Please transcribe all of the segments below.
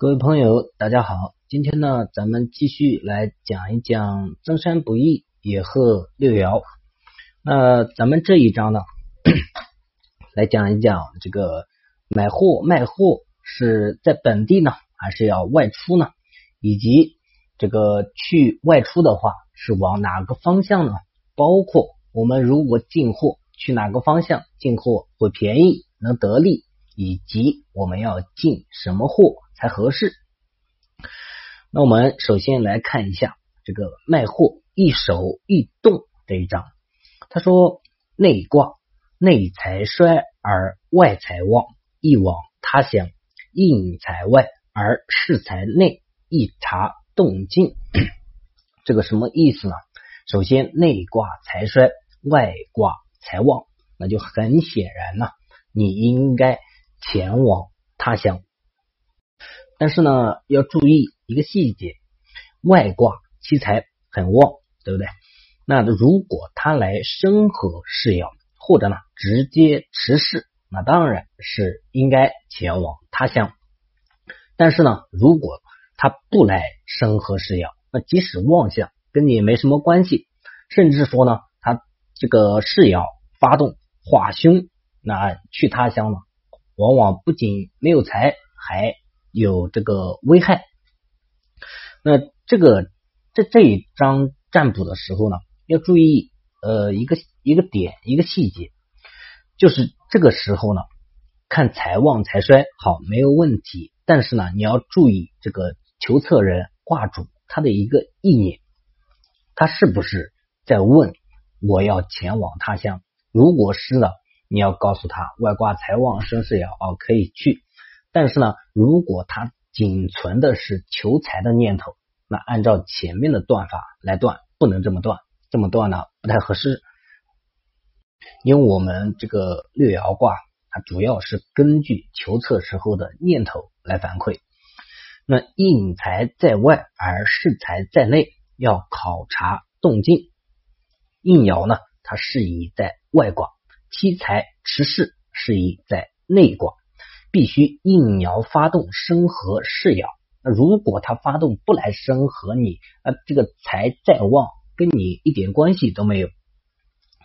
各位朋友，大家好，今天呢，咱们继续来讲一讲增山不易，野鹤六爻。那咱们这一章呢，来讲一讲这个买货卖货是在本地呢，还是要外出呢？以及这个去外出的话，是往哪个方向呢？包括我们如果进货，去哪个方向进货会便宜，能得利？以及我们要进什么货才合适？那我们首先来看一下这个卖货一手一动这一章。他说：内卦内财衰而外财旺，一往他乡；应财外而事财内，一察动静。这个什么意思呢？首先内卦财衰，外卦财旺，那就很显然呢，你应该。前往他乡，但是呢，要注意一个细节，外卦七财很旺，对不对？那如果他来生合世爻，或者呢直接持世，那当然是应该前往他乡。但是呢，如果他不来生合世爻，那即使旺相跟你没什么关系，甚至说呢，他这个世爻发动化凶，那去他乡呢？往往不仅没有财，还有这个危害。那这个这这一章占卜的时候呢，要注意呃一个一个点一个细节，就是这个时候呢，看财旺财衰好没有问题，但是呢，你要注意这个求测人卦主他的一个意念，他是不是在问我要前往他乡？如果是的。你要告诉他外挂财旺生事爻哦，可以去。但是呢，如果他仅存的是求财的念头，那按照前面的断法来断，不能这么断，这么断呢不太合适。因为我们这个六爻卦，它主要是根据求测时候的念头来反馈。那应财在外而事财在内，要考察动静。应爻呢，它适宜在外卦。七财持世适宜在内卦，必须应爻发动生合世爻。那如果他发动不来生合你，那这个财再旺跟你一点关系都没有。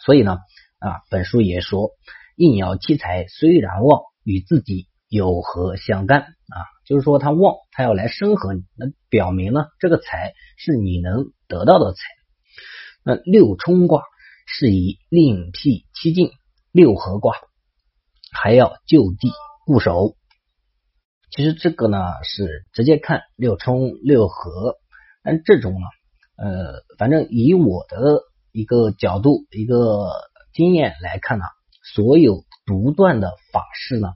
所以呢，啊，本书也说，应爻七财虽然旺，与自己有何相干啊？就是说他旺，他要来生合你，那表明呢，这个财是你能得到的财。那六冲卦是以另辟蹊径。六合卦还要就地固守，其实这个呢是直接看六冲六合，但这种呢，呃，反正以我的一个角度、一个经验来看呢，所有独断的法事呢，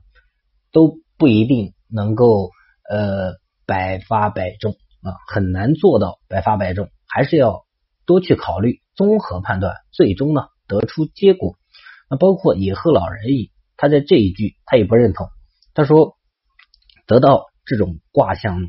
都不一定能够呃百发百中啊，很难做到百发百中，还是要多去考虑，综合判断，最终呢得出结果。那包括野鹤老人也，他在这一句他也不认同。他说，得到这种卦象，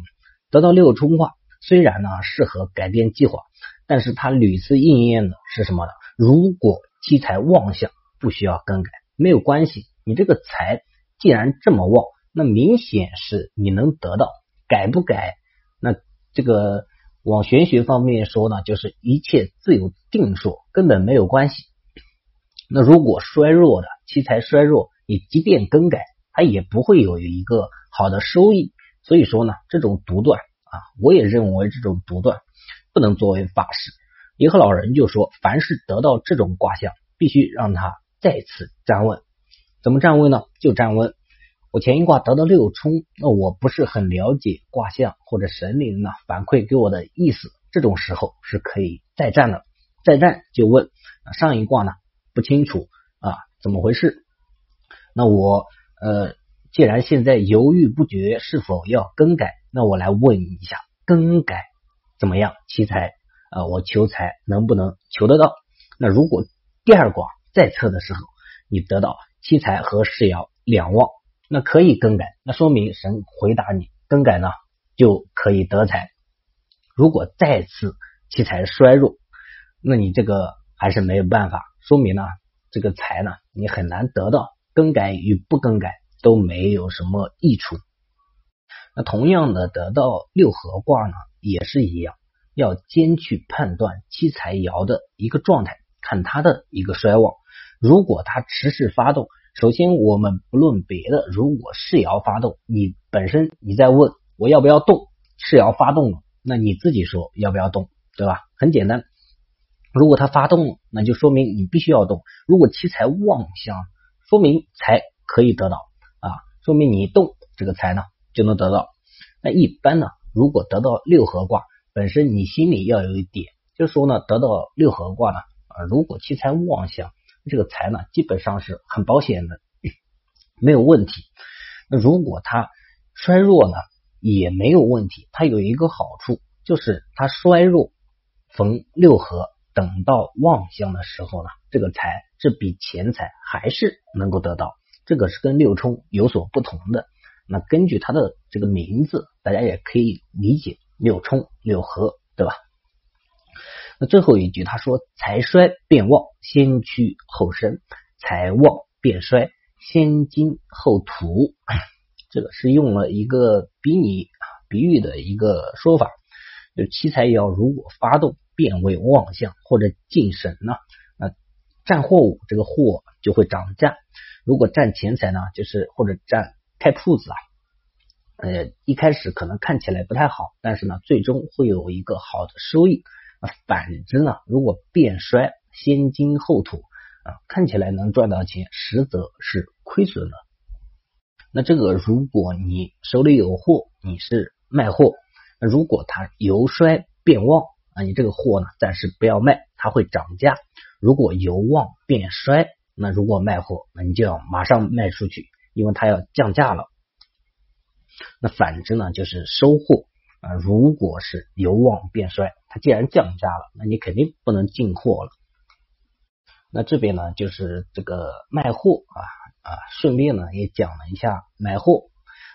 得到六冲卦，虽然呢适合改变计划，但是他屡次应验的是什么呢？如果七财旺相，不需要更改，没有关系。你这个财既然这么旺，那明显是你能得到，改不改？那这个往玄学方面说呢，就是一切自有定数，根本没有关系。那如果衰弱的七财衰弱，你即便更改，它也不会有一个好的收益。所以说呢，这种独断啊，我也认为这种独断不能作为法师。银河老人就说，凡是得到这种卦象，必须让他再次站稳。怎么站稳呢？就站稳。我前一卦得到六冲，那我不是很了解卦象或者神灵呢反馈给我的意思，这种时候是可以再战的。再战就问上一卦呢？不清楚啊，怎么回事？那我呃，既然现在犹豫不决，是否要更改？那我来问你一下，更改怎么样？奇才啊，我求财能不能求得到？那如果第二卦再测的时候，你得到奇才和世爻两旺，那可以更改，那说明神回答你更改呢，就可以得财。如果再次奇才衰弱，那你这个还是没有办法。说明呢，这个财呢，你很难得到，更改与不更改都没有什么益处。那同样的，得到六合卦呢，也是一样，要兼去判断七财爻的一个状态，看它的一个衰旺。如果它持续发动，首先我们不论别的，如果是爻发动，你本身你在问我要不要动，是爻发动了，那你自己说要不要动，对吧？很简单，如果它发动了，那就说明你必须要动。如果七财旺相，说明财可以得到啊，说明你动这个财呢就能得到。那一般呢，如果得到六合卦，本身你心里要有一点，就是说呢，得到六合卦呢，啊，如果七财旺相。这个财呢，基本上是很保险的，没有问题。那如果它衰弱呢，也没有问题。它有一个好处，就是它衰弱逢六合，等到旺相的时候呢，这个财这笔钱财还是能够得到。这个是跟六冲有所不同的。那根据它的这个名字，大家也可以理解六冲六合，对吧？那最后一句，他说：“财衰变旺，先屈后伸；财旺变衰，先金后土。”这个是用了一个比拟比喻的一个说法。就七财爻如果发动变为旺相或者进神呢，那占货物这个货就会涨价；如果占钱财呢，就是或者占开铺子啊，呃，一开始可能看起来不太好，但是呢，最终会有一个好的收益。反之呢，如果变衰，先金后土啊，看起来能赚到钱，实则是亏损的。那这个，如果你手里有货，你是卖货；如果它由衰变旺啊，你这个货呢，暂时不要卖，它会涨价。如果由旺变衰，那如果卖货，那你就要马上卖出去，因为它要降价了。那反之呢，就是收货。啊，如果是由旺变衰，它既然降价了，那你肯定不能进货了。那这边呢，就是这个卖货啊啊，顺便呢也讲了一下买货。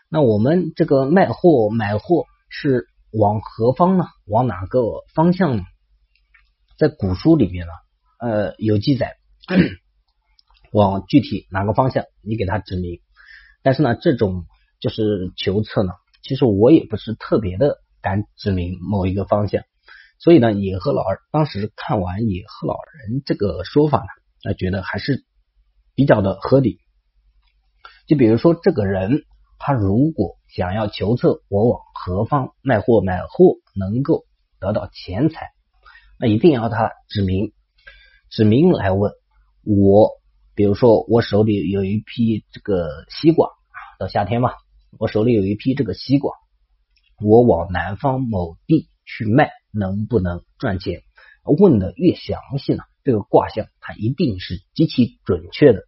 那我们这个卖货买货是往何方呢？往哪个方向呢？在古书里面呢，呃，有记载，往具体哪个方向，你给他指明。但是呢，这种就是求测呢。其实我也不是特别的敢指明某一个方向，所以呢，野鹤老儿当时看完野鹤老人这个说法呢，那觉得还是比较的合理。就比如说，这个人他如果想要求测我往何方卖货买货能够得到钱财，那一定要他指明指明来问我。比如说，我手里有一批这个西瓜，到夏天嘛。我手里有一批这个西瓜，我往南方某地去卖，能不能赚钱？问的越详细呢，这个卦象它一定是极其准确的。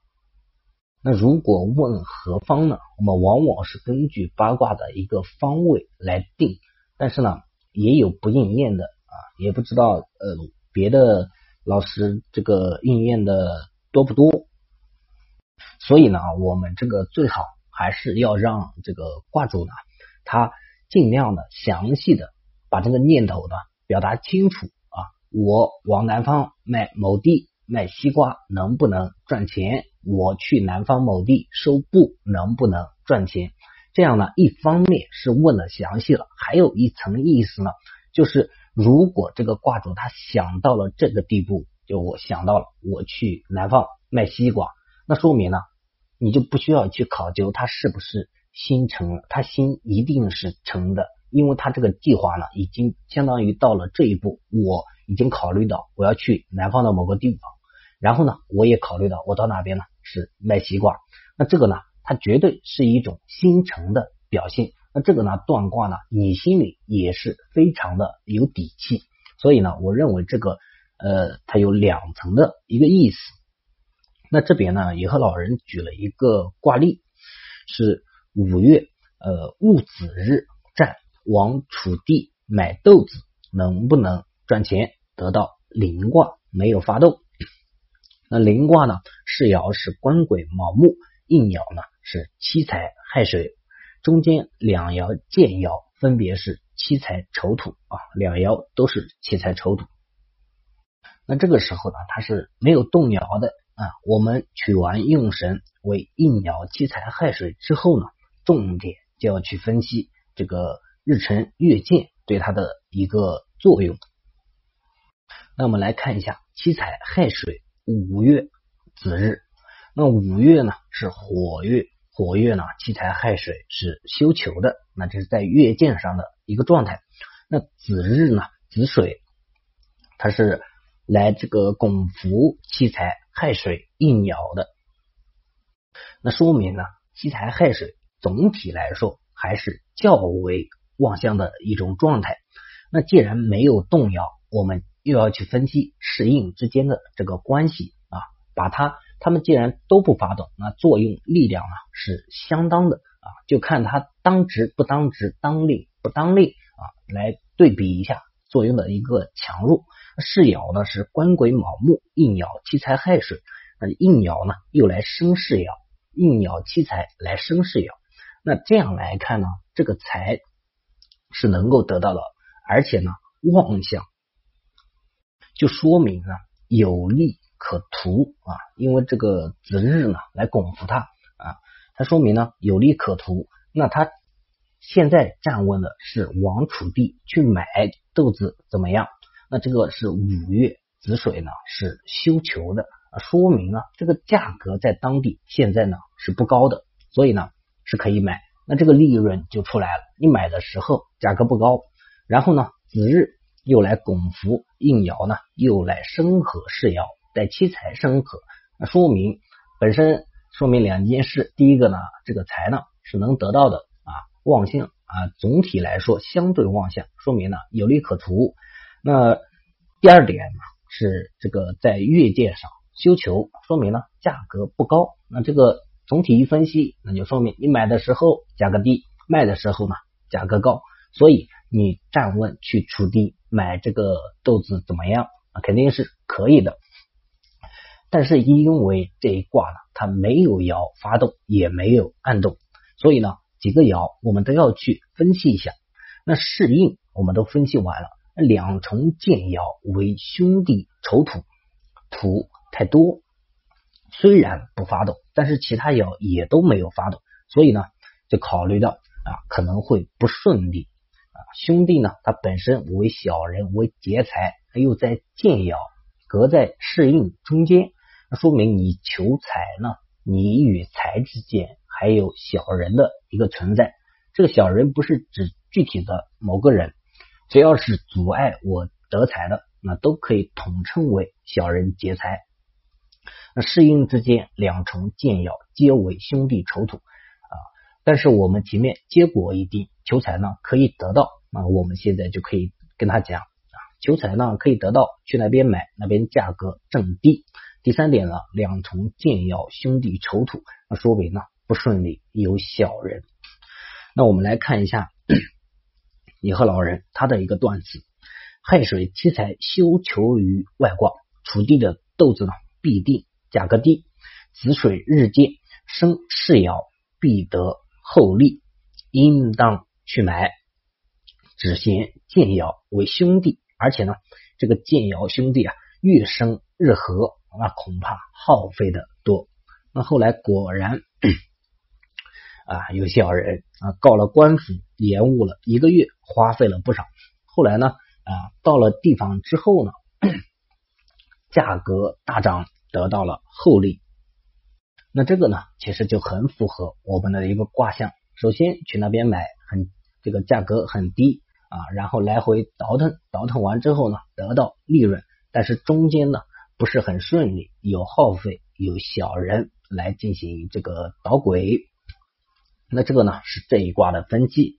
那如果问何方呢？我们往往是根据八卦的一个方位来定，但是呢，也有不应验的啊，也不知道呃别的老师这个应验的多不多。所以呢，我们这个最好。还是要让这个卦主呢，他尽量的详细的把这个念头呢表达清楚啊。我往南方卖某地卖西瓜能不能赚钱？我去南方某地收布能不能赚钱？这样呢，一方面是问的详细了，还有一层意思呢，就是如果这个卦主他想到了这个地步，就我想到了我去南方卖西瓜，那说明呢。你就不需要去考究他是不是心诚了，他心一定是诚的，因为他这个计划呢，已经相当于到了这一步，我已经考虑到我要去南方的某个地方，然后呢，我也考虑到我到哪边呢是卖西瓜，那这个呢，它绝对是一种心诚的表现，那这个呢断卦呢，你心里也是非常的有底气，所以呢，我认为这个呃，它有两层的一个意思。那这边呢，也和老人举了一个卦例，是五月呃戊子日占往楚地买豆子，能不能赚钱？得到临卦没有发动。那临卦呢，是爻是官鬼卯木，应爻呢是七财亥水，中间两爻见爻分别是七财丑土啊，两爻都是七财丑土。那这个时候呢，它是没有动摇的。啊，我们取完用神为应爻七财亥水之后呢，重点就要去分析这个日辰月见对它的一个作用。那我们来看一下七彩亥水五月子日。那五月呢是火月，火月呢七财亥水是休囚的，那这是在月见上的一个状态。那子日呢子水，它是来这个拱伏七财亥水应爻的。那说明呢七彩亥水总体来说还是较为旺相的一种状态。那既然没有动摇，我们又要去分析适应之间的这个关系啊，把它。他们既然都不发动，那作用力量呢是相当的啊，就看它当值不当值，当令不当令啊，来对比一下作用的一个强弱。世爻呢是官鬼卯木应爻七财亥水，那应爻呢又来生世爻，应爻七财来生世爻。那这样来看呢，这个财是能够得到的，而且呢旺相，就说明呢有利。可图啊，因为这个子日呢来拱扶它啊，它说明呢有利可图。那他现在站稳的是王楚地去买豆子怎么样？那这个是五月子水呢是休囚的，说明呢这个价格在当地现在呢是不高的，所以呢是可以买。那这个利润就出来了。你买的时候价格不高，然后呢子日又来拱伏应爻呢，又来生合世爻。在七财生合，那说明本身说明两件事。第一个呢，这个财呢是能得到的啊，旺相啊，总体来说相对旺相，说明呢有利可图。那第二点呢是这个在月界上修求，说明呢价格不高。那这个总体一分析，那就说明你买的时候价格低，卖的时候呢价格高，所以你站稳去出低买这个豆子怎么样？啊，肯定是可以的。但是因为这一卦呢，它没有爻发动，也没有暗动，所以呢，几个爻我们都要去分析一下。那适应我们都分析完了，两重见爻为兄弟丑土，土太多，虽然不发动，但是其他爻也都没有发动，所以呢，就考虑到啊可能会不顺利。兄弟呢，他本身为小人，为劫财，又在建爻，隔在适应中间。那说明你求财呢，你与财之间还有小人的一个存在。这个小人不是指具体的某个人，只要是阻碍我得财的，那都可以统称为小人劫财。那适应之间两重建爻，皆为兄弟丑土啊。但是我们前面结果一定，求财呢可以得到，那我们现在就可以跟他讲啊，求财呢可以得到，去那边买，那边价格正低。第三点呢，两重建爻兄弟丑土，那说明呢不顺利，有小人。那我们来看一下你和老人他的一个断词：亥水七财休囚于外卦，楚地的豆子呢必定价格低；子水日见生世爻，必得厚利，应当去买。只嫌见爻为兄弟，而且呢这个见爻兄弟啊月生日合。那恐怕耗费的多。那后来果然啊，有小人啊告了官府，延误了一个月，花费了不少。后来呢啊，到了地方之后呢，价格大涨，得到了厚利。那这个呢，其实就很符合我们的一个卦象。首先去那边买，很这个价格很低啊，然后来回倒腾，倒腾完之后呢，得到利润，但是中间呢。不是很顺利，有耗费，有小人来进行这个捣鬼。那这个呢是这一卦的分析。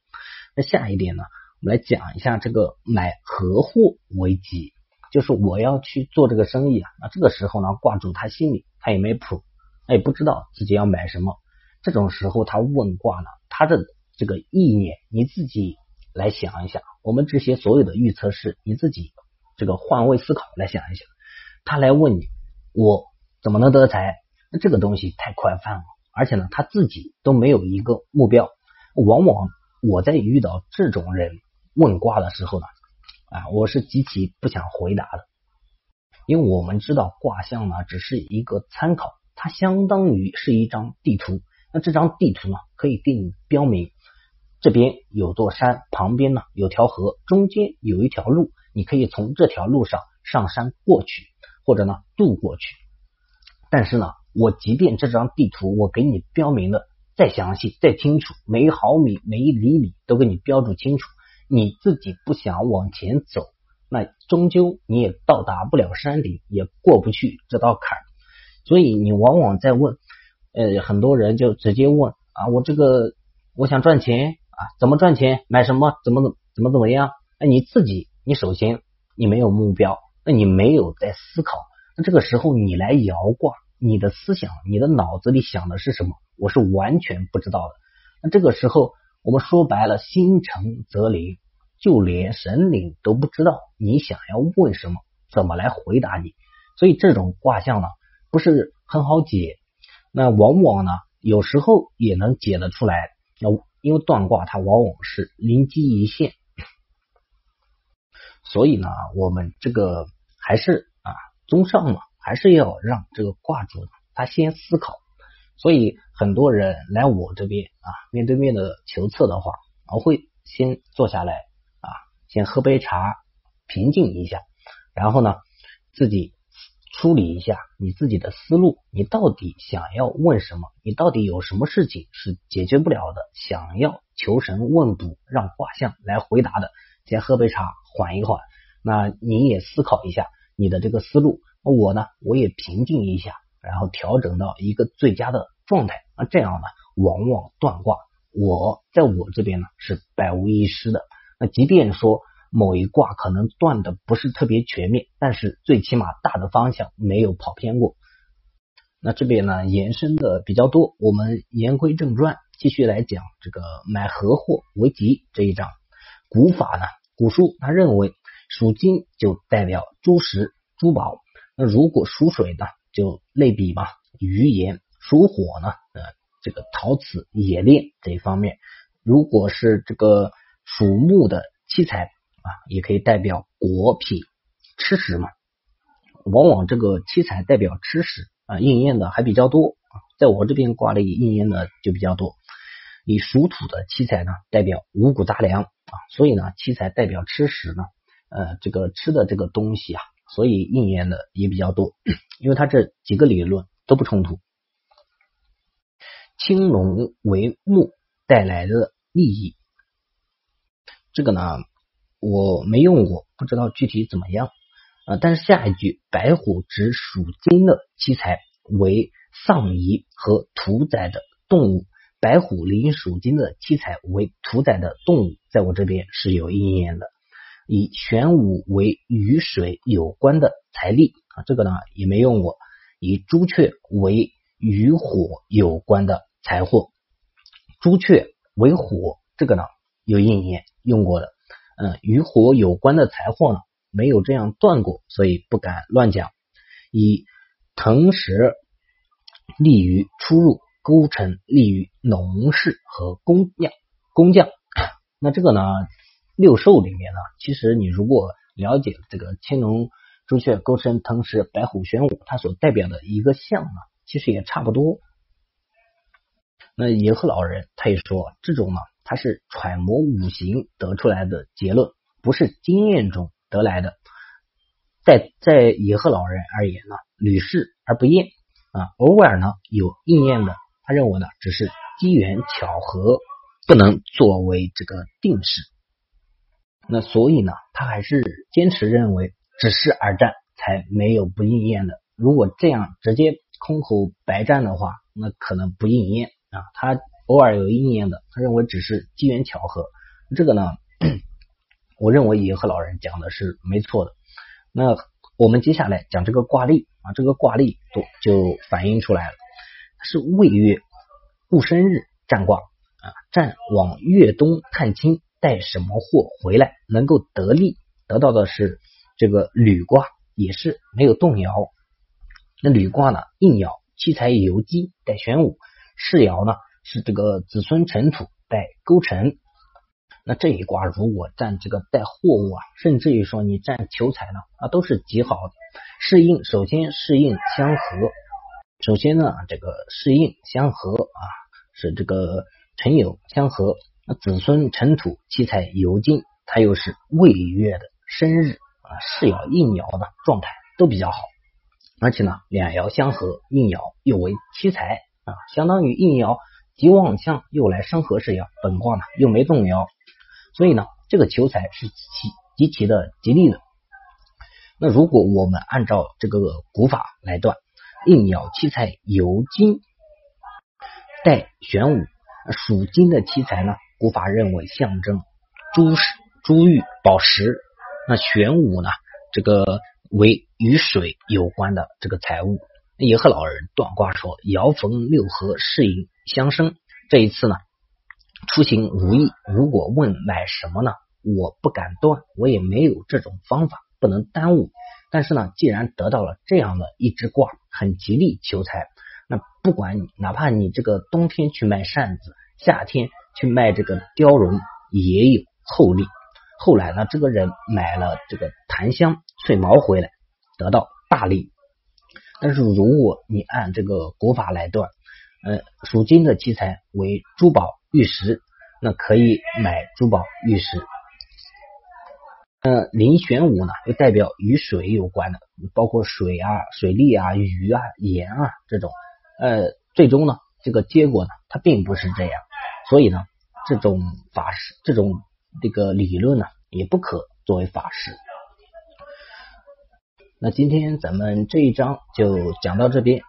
那下一点呢，我们来讲一下这个买合货为吉，就是我要去做这个生意啊。那这个时候呢，卦主他心里他也没谱，他也不知道自己要买什么。这种时候他问卦呢，他的这个意念你自己来想一想。我们这些所有的预测是你自己这个换位思考来想一想。他来问你，我怎么能得财？那这个东西太宽泛了，而且呢，他自己都没有一个目标。往往我在遇到这种人问卦的时候呢，啊，我是极其不想回答的，因为我们知道卦象呢只是一个参考，它相当于是一张地图。那这张地图呢，可以给你标明这边有座山，旁边呢有条河，中间有一条路，你可以从这条路上上山过去，或者呢渡过去。但是呢，我即便这张地图我给你标明的再详细、再清楚，每一毫米、每一厘米都给你标注清楚，你自己不想往前走，那终究你也到达不了山顶，也过不去这道坎儿。所以你往往在问，呃，很多人就直接问啊，我这个我想赚钱啊，怎么赚钱？买什么？怎么怎么怎么样？那你自己，你首先你没有目标，那你没有在思考。那这个时候你来摇卦，你的思想、你的脑子里想的是什么？我是完全不知道的。那这个时候，我们说白了，心诚则灵，就连神灵都不知道你想要问什么，怎么来回答你。所以这种卦象呢，不是很好解。那往往呢，有时候也能解得出来。那因为断卦它往往是灵机一现，所以呢，我们这个还是啊。综上嘛，还是要让这个卦主他先思考。所以很多人来我这边啊，面对面的求测的话，我会先坐下来啊，先喝杯茶，平静一下，然后呢，自己梳理一下你自己的思路，你到底想要问什么？你到底有什么事情是解决不了的，想要求神问卜，让卦象来回答的？先喝杯茶，缓一缓。那你也思考一下。你的这个思路，我呢，我也平静一下，然后调整到一个最佳的状态。那这样呢，往往断卦，我在我这边呢是百无一失的。那即便说某一卦可能断的不是特别全面，但是最起码大的方向没有跑偏过。那这边呢延伸的比较多，我们言归正传，继续来讲这个买合货为吉这一章。古法呢，古书他认为。属金就代表珠石、珠宝。那如果属水呢，就类比嘛，鱼盐。属火呢，呃，这个陶瓷、冶炼这一方面。如果是这个属木的七彩也可以代表果品、吃食嘛。往往这个七彩代表吃食啊，应验的还比较多啊。在我这边挂里应验的就比较多。你属土的七彩呢，代表五谷杂粮啊，所以呢，七彩代表吃食呢。呃，这个吃的这个东西啊，所以应验的也比较多，因为它这几个理论都不冲突。青龙为木带来的利益，这个呢我没用过，不知道具体怎么样啊。但是下一句白虎指属金的七财为丧仪和屠宰的动物，白虎临属金的七财为屠宰的动物，在我这边是有应验的。以玄武为与水有关的财力啊，这个呢也没用过。以朱雀为与火有关的财货，朱雀为火，这个呢有应验用过的。嗯，与火有关的财货呢没有这样断过，所以不敢乱讲。以腾石利于出入，勾陈利于农事和工匠。工匠，那这个呢？六兽里面呢，其实你如果了解这个青龙、朱雀、勾陈、腾石、白虎、玄武，它所代表的一个象呢，其实也差不多。那野鹤老人他也说，这种呢，他是揣摩五行得出来的结论，不是经验中得来的。在在野鹤老人而言呢，屡试而不厌啊，偶尔呢有应验的，他认为呢只是机缘巧合，不能作为这个定式。那所以呢，他还是坚持认为只是而战才没有不应验的。如果这样直接空口白战的话，那可能不应验啊。他偶尔有应验的，他认为只是机缘巧合。这个呢，我认为也和老人讲的是没错的。那我们接下来讲这个卦例啊，这个卦例都就反映出来了，是未月戊申日占卦啊，占往月东探亲。带什么货回来能够得利，得到的是这个履卦，也是没有动摇。那履卦呢，应爻七财游机带玄武，世爻呢是这个子孙尘土带勾陈。那这一卦如果占这个带货物啊，甚至于说你占求财呢，啊都是极好的。适应首先适应相合，首先呢这个适应相合啊，是这个辰酉相合。那子孙尘土，七彩游尽，它又是未月的生日啊，世爻应爻的状态都比较好，而且呢，两爻相合，应爻又为七财啊，相当于应爻吉旺相又来生合世爻，本卦呢又没动摇，所以呢，这个求财是极极其的吉利的。那如果我们按照这个古法来断，应爻七财游金带玄武，属金的七财呢，古法认为象征珠石、珠玉、宝石。那玄武呢，这个为与水有关的这个财物。也和老人断卦说，爻逢六合，适应相生。这一次呢，出行如意。如果问买什么呢？我不敢断，我也没有这种方法。不能耽误，但是呢，既然得到了这样的一只卦，很吉利求财，那不管你哪怕你这个冬天去卖扇子，夏天去卖这个貂绒，也有厚利。后来呢，这个人买了这个檀香碎毛回来，得到大利。但是如果你按这个古法来断，呃，属金的七财为珠宝玉石，那可以买珠宝玉石。呃，临玄武呢，又代表与水有关的，包括水啊、水利啊、鱼啊、盐啊这种。呃，最终呢，这个结果呢，它并不是这样。所以呢，这种法师，这种这个理论呢，也不可作为法师。那今天咱们这一章就讲到这边，